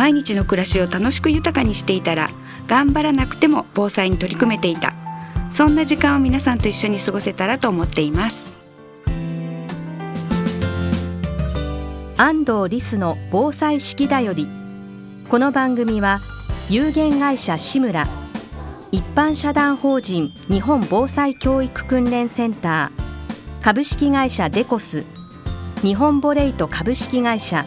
毎日の暮らしを楽しく豊かにしていたら頑張らなくても防災に取り組めていた。そんな時間を皆さんと一緒に過ごせたらと思っています。安藤リスの防災式だより。この番組は有限会社志村一般社団法人日本防災教育訓練センター株式会社デコス日本ボレイト株式会社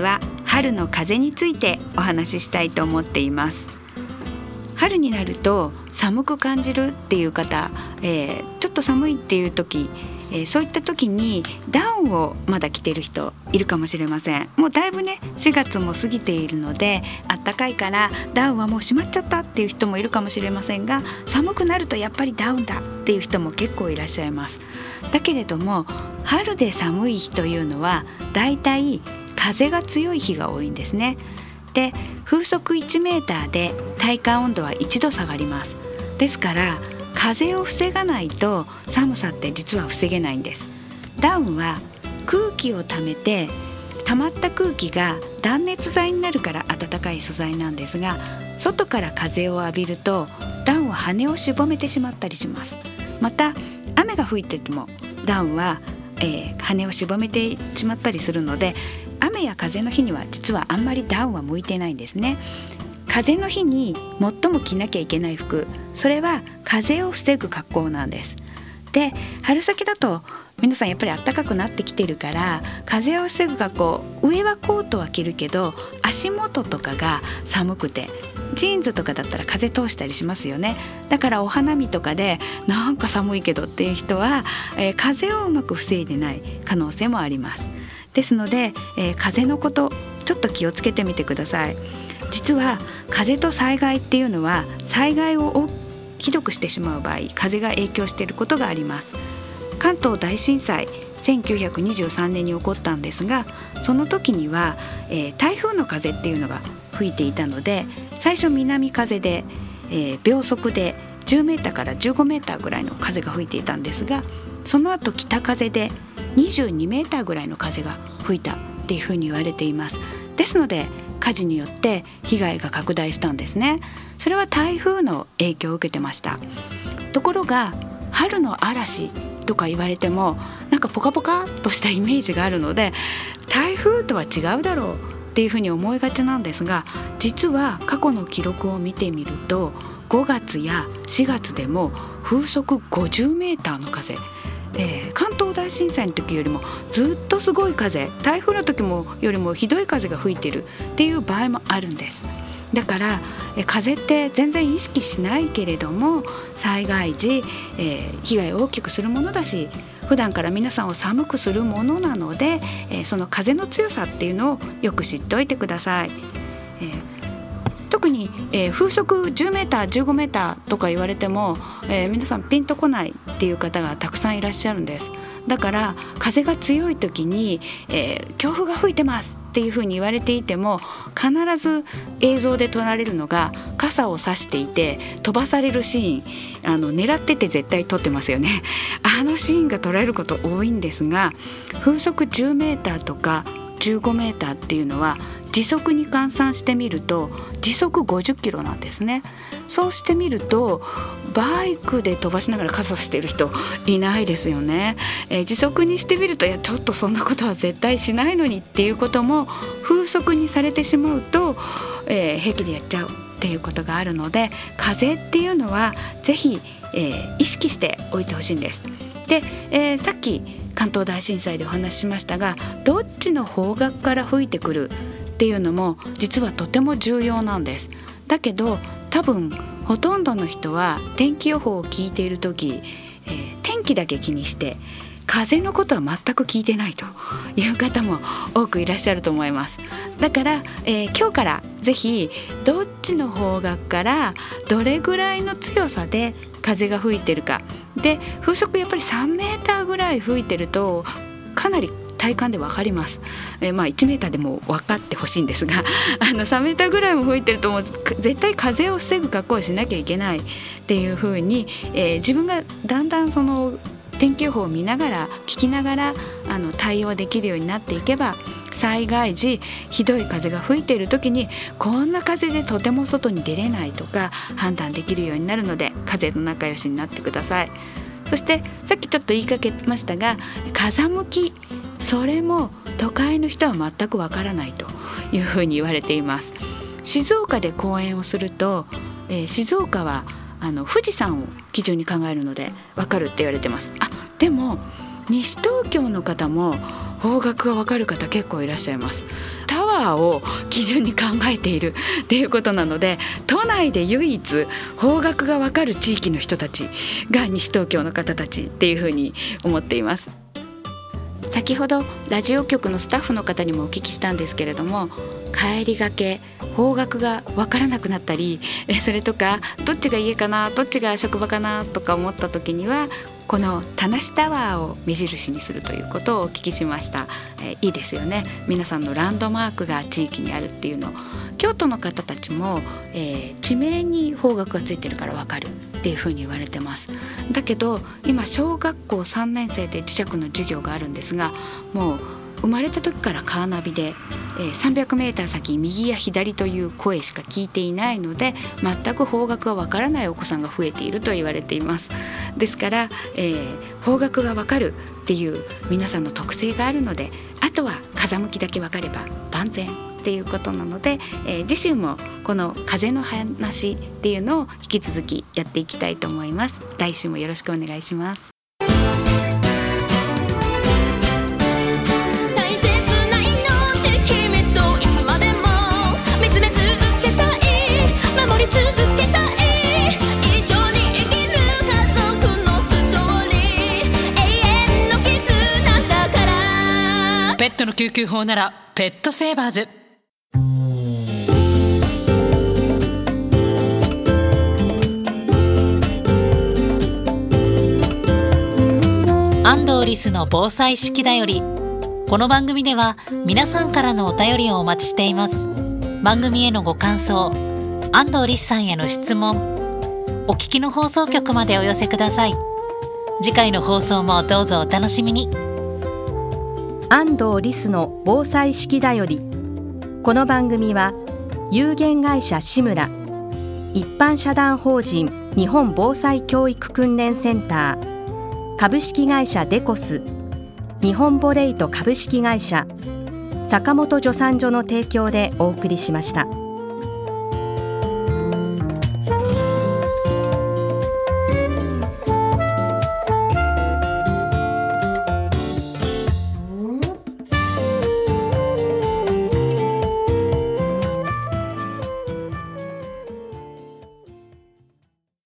は春の風についてお話ししたいと思っています。春になると寒く感じるっていう方、えー、ちょっと寒いっていう時えー、そういった時にダウンをまだ着てる人いるかもしれません。もうだいぶね4月も過ぎているのであったかいからダウンはもうしまっちゃったっていう人もいるかもしれませんが寒くなるとやっぱりダウンだっていう人も結構いらっしゃいます。だけれども春で寒い日というのはだいたい風が強い日が多いんですね。で風速1メーターで体感温度は1度下がります。ですから風を防がないと寒さって実は防げないんです。ダウンは空気を溜めて溜まった空気が断熱材になるから暖かい素材なんですが外から風を浴びるとダウンは羽をしぼめてしまったりします。また雨が吹いててもダウンは、えー、羽をしぼめてしまったりするので雨や風の日には実はあんまりダウンは向いてないんですね。風の日に最も着なきゃいけない服それは風を防ぐ格好なんです。で春先だと皆さんやっぱり暖かくなってきてるから風を防ぐ格好上はコートは着るけど足元とかが寒くてジーンズとかだったら風通したりしますよね。だからお花見とかでなんか寒いけどっていう人は、えー、風をうまく防いでない可能性もあります。ですので、えー、風のことちょっと気をつけてみてください。実は風と災害っていうのは災害をひどくしてしまう場合風が影響していることがあります。関東大震災1923年に起こったんですがその時には、えー、台風の風っていうのが吹いていたので最初南風で、えー、秒速で10メーターから15メーターぐらいの風が吹いていたんですがその後北風で22メーターぐらいの風が吹いたっていうふうに言われています。ですので火事によって被害が拡大したんですね。それは台風の影響を受けてました。ところが春の嵐とか言われてもなんかポカポカとしたイメージがあるので台風とは違うだろうっていうふうに思いがちなんですが実は過去の記録を見てみると5月や4月でも風速50メーターの風え、関東大震災の時よりもずっとすごい風台風の時もよりもひどい風が吹いてるっていう場合もあるんですだからえ風って全然意識しないけれども災害時、えー、被害を大きくするものだし普段から皆さんを寒くするものなので、えー、その風の強さっていうのをよく知っておいてください。えー特に、えー、風速10メーター15メーターとか言われても、えー、皆さんピンとこないっていう方がたくさんいらっしゃるんです。だから風が強い時に、えー、強風が吹いてますっていうふうに言われていても必ず映像で撮られるのが傘を差していて飛ばされるシーンあの狙ってて絶対撮ってますよね。あのシーンが撮られること多いんですが風速10メーターとか15メーターっていうのは時速に換算してみると時速50キロなんですねそうしてみるとバイクで飛ばしながら傘してる人いないですよね、えー、時速にしてみるといやちょっとそんなことは絶対しないのにっていうことも風速にされてしまうと、えー、平気でやっちゃうっていうことがあるので風っていうのはぜひ、えー、意識しておいてほしいんです。で、えー、さっき関東大震災でお話ししましたがどっちの方角から吹いてくるっていうのも実はとても重要なんです。だけど多分ほとんどの人は天気予報を聞いている時、えー、天気だけ気にして風のことは全く聞いてないと いう方も多くいらっしゃると思いますだから、えー、今日からぜひどっちの方角からどれぐらいの強さで風が吹いてるかで風速やっぱり3メーターぐらい吹いてるとかなり体感で分かります、えー、まあ1メーターでも分かってほしいんですが あの3メーターぐらいも吹いてるともう絶対風を防ぐ格好をしなきゃいけないっていうふうに、えー、自分がだんだんその天気予報を見ながら聞きながらあの対応できるようになっていけば災害時ひどい風が吹いている時にこんな風でとても外に出れないとか判断できるようになるので風の仲良しになってください。そしてさっきちょっと言いかけましたが風向きそれも都会の人は全くわからないというふうに言われています。静岡で講演をすると、えー、静岡はあの富士山を基準に考えるのでわかるって言われてます。あでも西東京の方も方角がわかる方結構いらっしゃいます。タワーを基準に考えているっていうことなので都内で唯一方角がわかる地域の人たちが西東京の方たちっていうふうに思っています。先ほどラジオ局のスタッフの方にもお聞きしたんですけれども帰りがけ方角が分からなくなったりそれとかどっちが家かなどっちが職場かなとか思った時にはこの田無タワーを目印にするということをお聞きしました、え、いいですよね。皆さんのランドマークが地域にあるっていうの。京都の方たちも、えー、地名に方角がついてるからわかるっていうふうに言われてます。だけど今小学校3年生で磁石の授業があるんですがもう生まれた時からカーナビで、え、300m 先右や左という声しか聞いていないので全く方角がわからないお子さんが増えていると言われています。ですから、えー、方角がわかるっていう皆さんの特性があるのであとは風向きだけ分かれば万全。っていうことなので、えー、次週もこの風の話っていうのを引き続きやっていきたいと思います。来週もよろしくお願いします。ペットの救急法ならペットセーバーズ安藤リスの防災式だよりこの番組では皆さんからのお便りをお待ちしています。番組へのご感想安藤リスさんへの質問お聞きの放送局までお寄せください。次回の放送もどうぞお楽しみに。安藤リスの防災式だよりこの番組は有限会社志村一般社団法人日本防災教育訓練センター株式会社デコス日本ボレイト株式会社坂本助産所の提供でお送りしました。